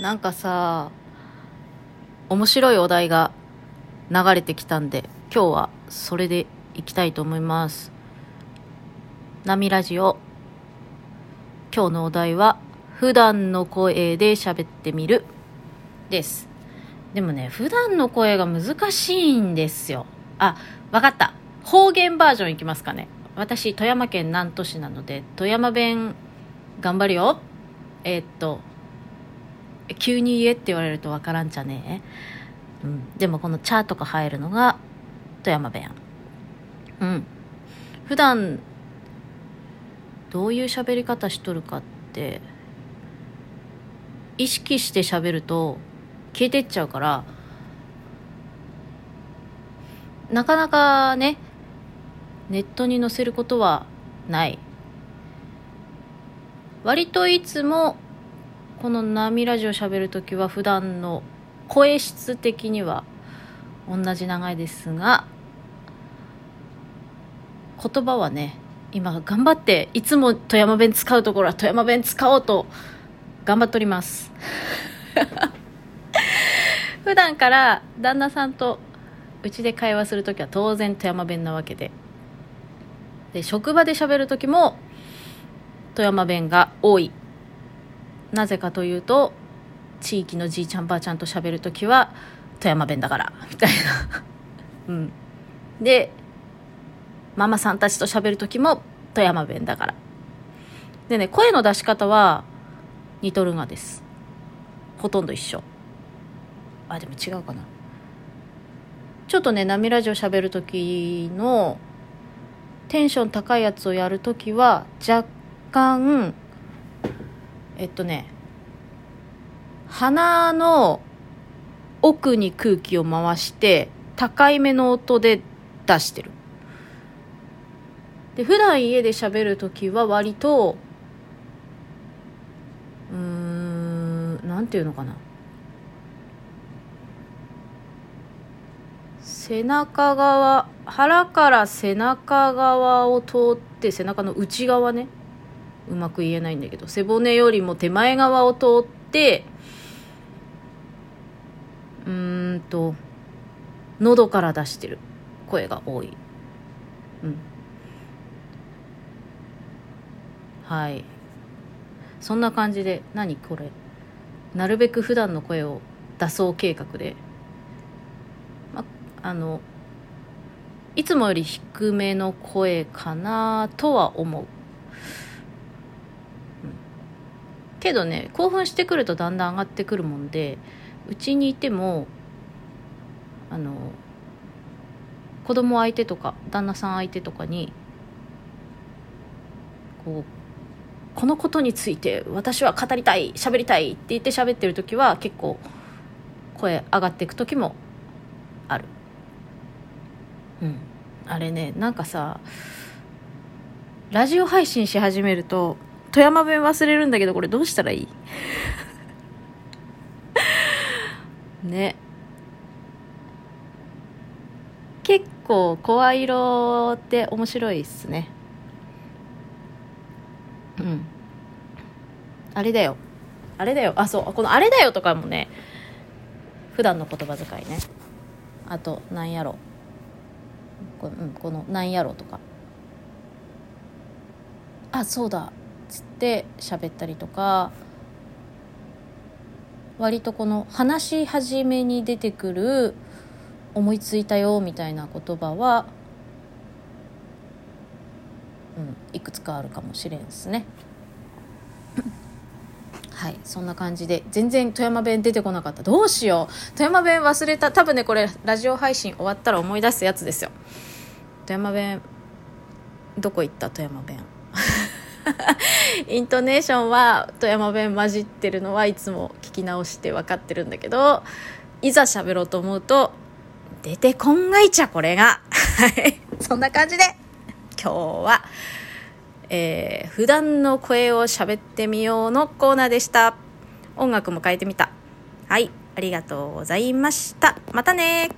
なんかさ面白いお題が流れてきたんで今日はそれでいきたいと思います。波ラジオ。今日のお題は普段の声で喋ってみる。です。でもね普段の声が難しいんですよ。あわかった。方言バージョンいきますかね。私富山県南砺市なので富山弁頑張るよ。えー、っと急に言えって言われるとわからんじゃねえ、うん、でもこの「チャ」とか入るのが富山弁。うん。普段どういう喋り方しとるかって意識して喋ると消えてっちゃうからなかなかねネットに載せることはない。割といつもこの波ラジオ喋るときは普段の声質的には同じ長いですが言葉はね今頑張っていつも富山弁使うところは富山弁使おうと頑張っております。普段から旦那さんとうちで会話する時は当然富山弁なわけで。で職場で喋る時も富山弁が多い。なぜかというと地域のじいちゃんばあちゃんと喋る時は富山弁だからみたいな。うん。でママさんたちと喋る時も富山弁だから。でね声の出し方は似とるがです。ほとんど一緒。あでも違うかな。ちょっとね波ラジオ喋る時のテンション高いやつをやる時は若干えっとね鼻の奥に空気を回して高いめの音で出してる。で普段家で喋る時は割とうーんなんていうのかな。背中側腹から背中側を通って背中の内側ね。うまく言えないんだけど背骨よりも手前側を通ってうーんと喉から出してる。声が多い。うん。はい。そんな感じで何これ。なるべく普段の声を出そう計画で、ま、あのいつもより低めの声かなとは思う。けどね興奮してくるとだんだん上がってくるもんでうちにいてもあの子供相手とか旦那さん相手とかにこうこのことについて私は語りたい喋りたいって言って喋ってる時は結構声上がっていく時もある。うん。あれねなんかさラジオ配信し始めると富山弁忘れるんだけどこれどうしたらいい？ね。結構声色って面白いっすね。うん。あれだよ。あれだよ。あそう。この「あれだよ」とかもね普段の言葉遣いね。あと「なんやろ」こ,、うん、この「なんやろ」とか。あそうだ。つって喋ったりとか割とこの話し始めに出てくる思いついたよみたいな言葉は、うん、いくつかあるかもしれんですね。はいそんな感じで全然富山弁出てこなかった。どうしよう。富山弁忘れた。多分ねこれラジオ配信終わったら思い出すやつですよ。富山弁どこ行った？富山弁。イントネーションは富山弁混じってるのはいつも聞き直して分かってるんだけどいざ喋ろうと思うと出てこんがいちゃこれが。は いそんな感じで今日は、えー、普段の声を喋ってみようのコーナーでした。音楽も変えてみた。はいありがとうございました。またね